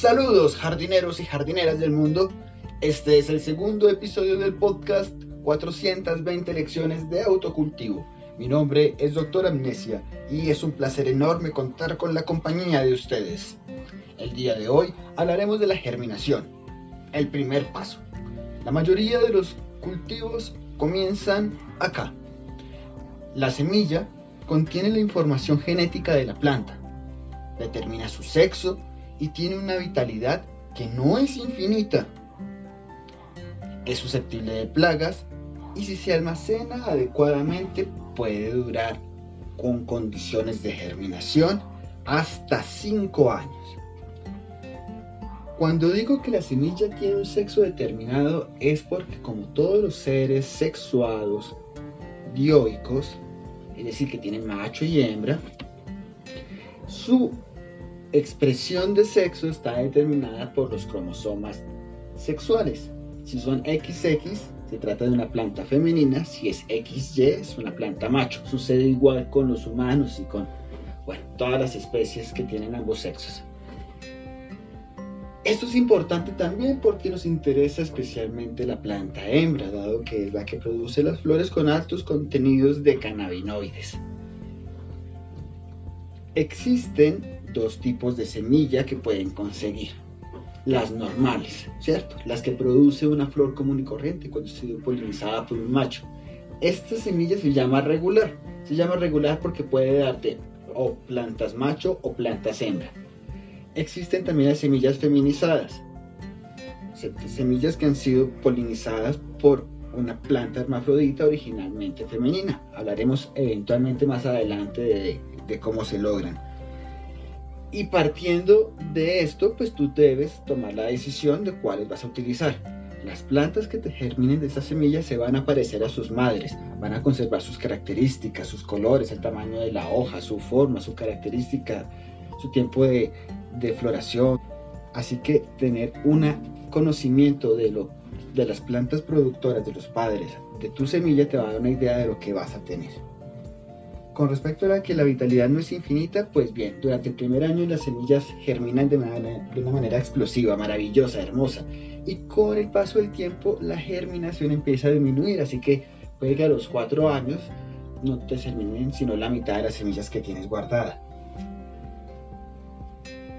Saludos jardineros y jardineras del mundo. Este es el segundo episodio del podcast 420 lecciones de autocultivo. Mi nombre es Doctor Amnesia y es un placer enorme contar con la compañía de ustedes. El día de hoy hablaremos de la germinación, el primer paso. La mayoría de los cultivos comienzan acá. La semilla contiene la información genética de la planta, determina su sexo y tiene una vitalidad que no es infinita. Es susceptible de plagas y si se almacena adecuadamente puede durar con condiciones de germinación hasta 5 años. Cuando digo que la semilla tiene un sexo determinado es porque como todos los seres sexuados dioicos, es decir, que tienen macho y hembra, su expresión de sexo está determinada por los cromosomas sexuales. Si son XX, se trata de una planta femenina, si es XY, es una planta macho. Sucede igual con los humanos y con todas las especies que tienen ambos sexos. Esto es importante también porque nos interesa especialmente la planta hembra, dado que es la que produce las flores con altos contenidos de cannabinoides. Existen dos tipos de semilla que pueden conseguir. Las normales, ¿cierto? Las que produce una flor común y corriente cuando ha sido polinizada por un macho. Esta semilla se llama regular. Se llama regular porque puede darte o plantas macho o plantas hembra. Existen también las semillas feminizadas, semillas que han sido polinizadas por una planta hermafrodita originalmente femenina. Hablaremos eventualmente más adelante de, de, cómo se logran. Y partiendo de esto, pues tú debes tomar la decisión de cuáles vas a utilizar. Las plantas que te germinen de estas semillas se van a parecer a sus madres, van a conservar sus características, sus colores, el tamaño de la hoja, su forma, su característica, su tiempo de, de floración. Así que tener un conocimiento de, lo, de las plantas productoras de los padres de tu semilla te va a dar una idea de lo que vas a tener. Con respecto a la que la vitalidad no es infinita, pues bien, durante el primer año las semillas germinan de una, manera explosiva, maravillosa, hermosa. Y con el paso del tiempo la germinación empieza a disminuir, así que puede que a los cuatro años no te germinen sino la mitad de las semillas que tienes guardadas.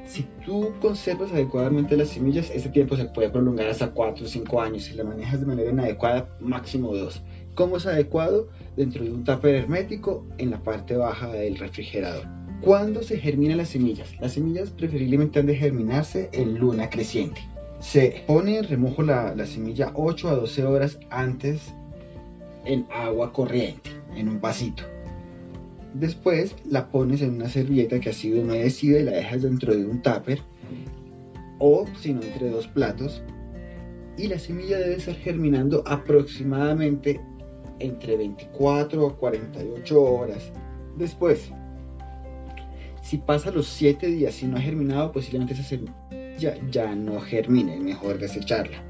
Si tú conservas adecuadamente las semillas, este tiempo se puede prolongar hasta 4 o 5 años. Si la manejas de manera inadecuada, máximo 2. ¿Cómo es adecuado? Dentro de un tupper hermético en la parte baja del refrigerador. ¿Cuándo se germinan las semillas? Las semillas preferiblemente han de germinarse en luna creciente. Se pone en remojo la, la semilla 8 a 12 horas antes en agua corriente, en un vasito. Después la pones en una servilleta que ha sido humedecida y la dejas dentro de un tupper o si no entre dos platos y la semilla debe estar germinando aproximadamente entre 24 a 48 horas después. Si pasa los 7 días y no ha germinado, posiblemente esa semilla ya no germine, mejor desecharla.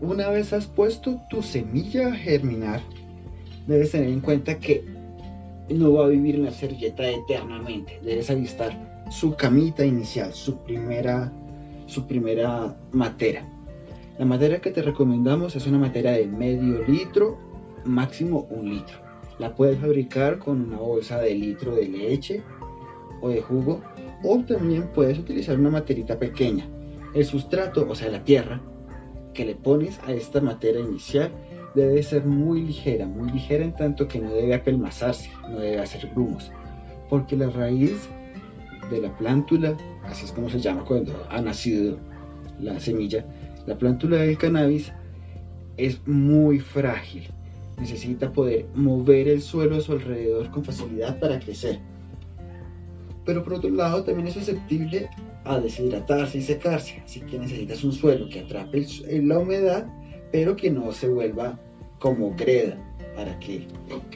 Una vez has puesto tu semilla a germinar, debes tener en cuenta que no va a vivir en la servilleta eternamente. Debes avistar su camita inicial, su primera, su primera matera. La madera que te recomendamos es una madera de medio litro, máximo un litro. La puedes fabricar con una bolsa de litro de leche o de jugo o también puedes utilizar una materita pequeña. El sustrato, o sea, la tierra que le pones a esta materia inicial debe ser muy ligera, muy ligera en tanto que no debe apelmazarse, no debe hacer grumos, porque la raíz de la plántula, así es como se llama cuando ha nacido la semilla, la plántula del cannabis es muy frágil, necesita poder mover el suelo a su alrededor con facilidad para crecer. Pero por otro lado también es susceptible a deshidratarse y secarse, así que necesitas un suelo que atrape la humedad pero que no se vuelva como greda para que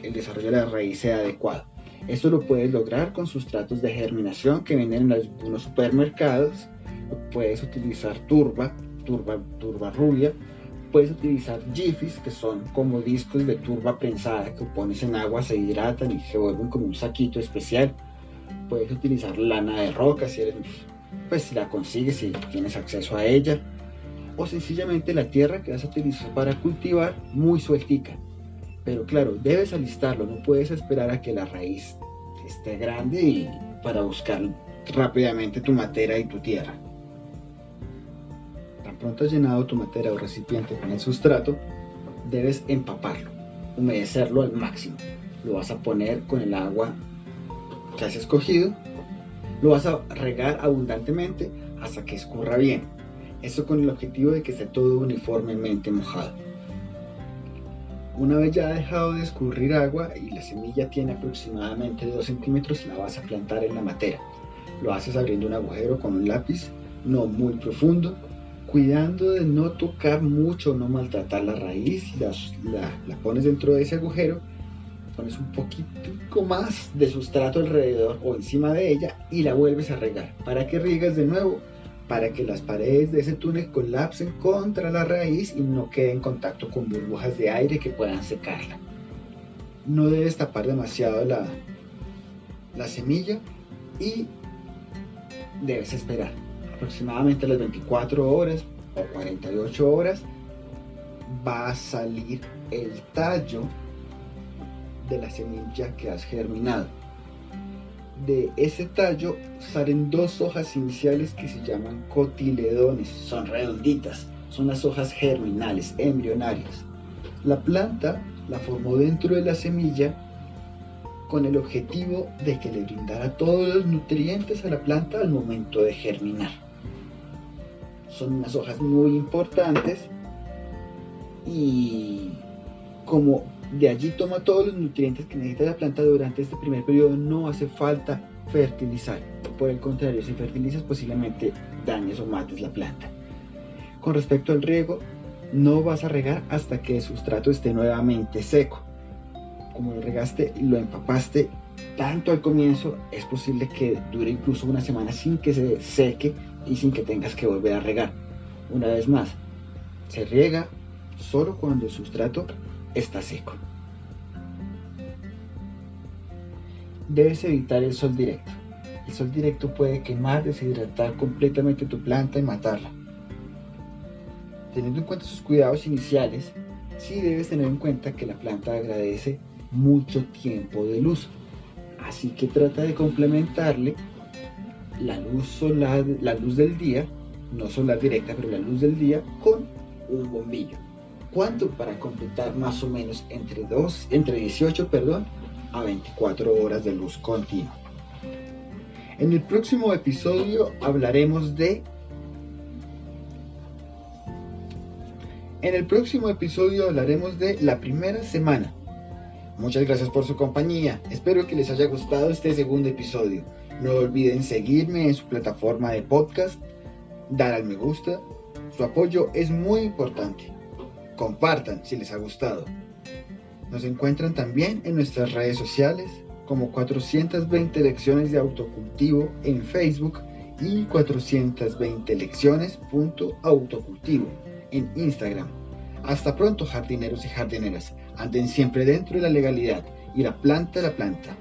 el desarrollo de la raíz sea adecuado. Esto lo puedes lograr con sustratos de germinación que venden en algunos supermercados. Puedes utilizar turba, turba, turba rubia. Puedes utilizar jifis, que son como discos de turba prensada que pones en agua, se hidratan y se vuelven como un saquito especial. Puedes utilizar lana de roca si eres pues si la consigues, si tienes acceso a ella, o sencillamente la tierra que vas a utilizar para cultivar muy sueltica. Pero claro, debes alistarlo, no puedes esperar a que la raíz esté grande para buscar rápidamente tu matera y tu tierra. Pronto has llenado tu matera o recipiente con el sustrato, debes empaparlo, humedecerlo al máximo. Lo vas a poner con el agua que has escogido, lo vas a regar abundantemente hasta que escurra bien. Esto con el objetivo de que esté todo uniformemente mojado. Una vez ya ha dejado de escurrir agua y la semilla tiene aproximadamente 2 centímetros, la vas a plantar en la matera. Lo haces abriendo un agujero con un lápiz, no muy profundo, cuidando de no tocar mucho, no maltratar la raíz, la, la, pones dentro de ese agujero, pones un poquito más de sustrato alrededor o encima de ella y la vuelves a regar. Para que riegas de nuevo para que las paredes de ese túnel colapsen contra la raíz y no quede en contacto con burbujas de aire que puedan secarla. No debes tapar demasiado la, la semilla y debes esperar aproximadamente las 24 horas o 48 horas va a salir el tallo de la semilla que has germinado de ese tallo salen dos hojas iniciales que se llaman cotiledones, son redonditas, son las hojas germinales, embrionarias. La planta la formó dentro de la semilla con el objetivo de que le brindara todos los nutrientes a la planta al momento de germinar. Son unas hojas muy importantes y como de allí toma todos los nutrientes que necesita la planta durante este primer periodo. No hace falta fertilizar. Por el contrario, si fertilizas posiblemente dañes o mates la planta. Con respecto al riego, no vas a regar hasta que el sustrato esté nuevamente seco. Como lo regaste y lo empapaste tanto al comienzo, es posible que dure incluso una semana sin que se seque y sin que tengas que volver a regar. Una vez más, se riega solo cuando el sustrato está seco. Debes evitar el sol directo. El sol directo puede quemar, deshidratar completamente tu planta y matarla. Teniendo en cuenta sus cuidados iniciales, sí debes tener en cuenta que la planta agradece mucho tiempo de luz. Así que trata de complementarle la luz solar, la luz del día, no solar directa, pero la luz del día con un bombillo. ¿Cuánto? Para completar más o menos entre, dos, entre 18 perdón, a 24 horas de luz continua. En el próximo episodio hablaremos de... En el próximo episodio hablaremos de la primera semana. Muchas gracias por su compañía. Espero que les haya gustado este segundo episodio. No olviden seguirme en su plataforma de podcast, dar al me gusta. Su apoyo es muy importante. Compartan si les ha gustado. Nos encuentran también en nuestras redes sociales como 420 lecciones de autocultivo en Facebook y 420 lecciones.autocultivo en Instagram. Hasta pronto jardineros y jardineras. Anden siempre dentro de la legalidad y la planta la planta.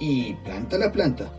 Y planta la planta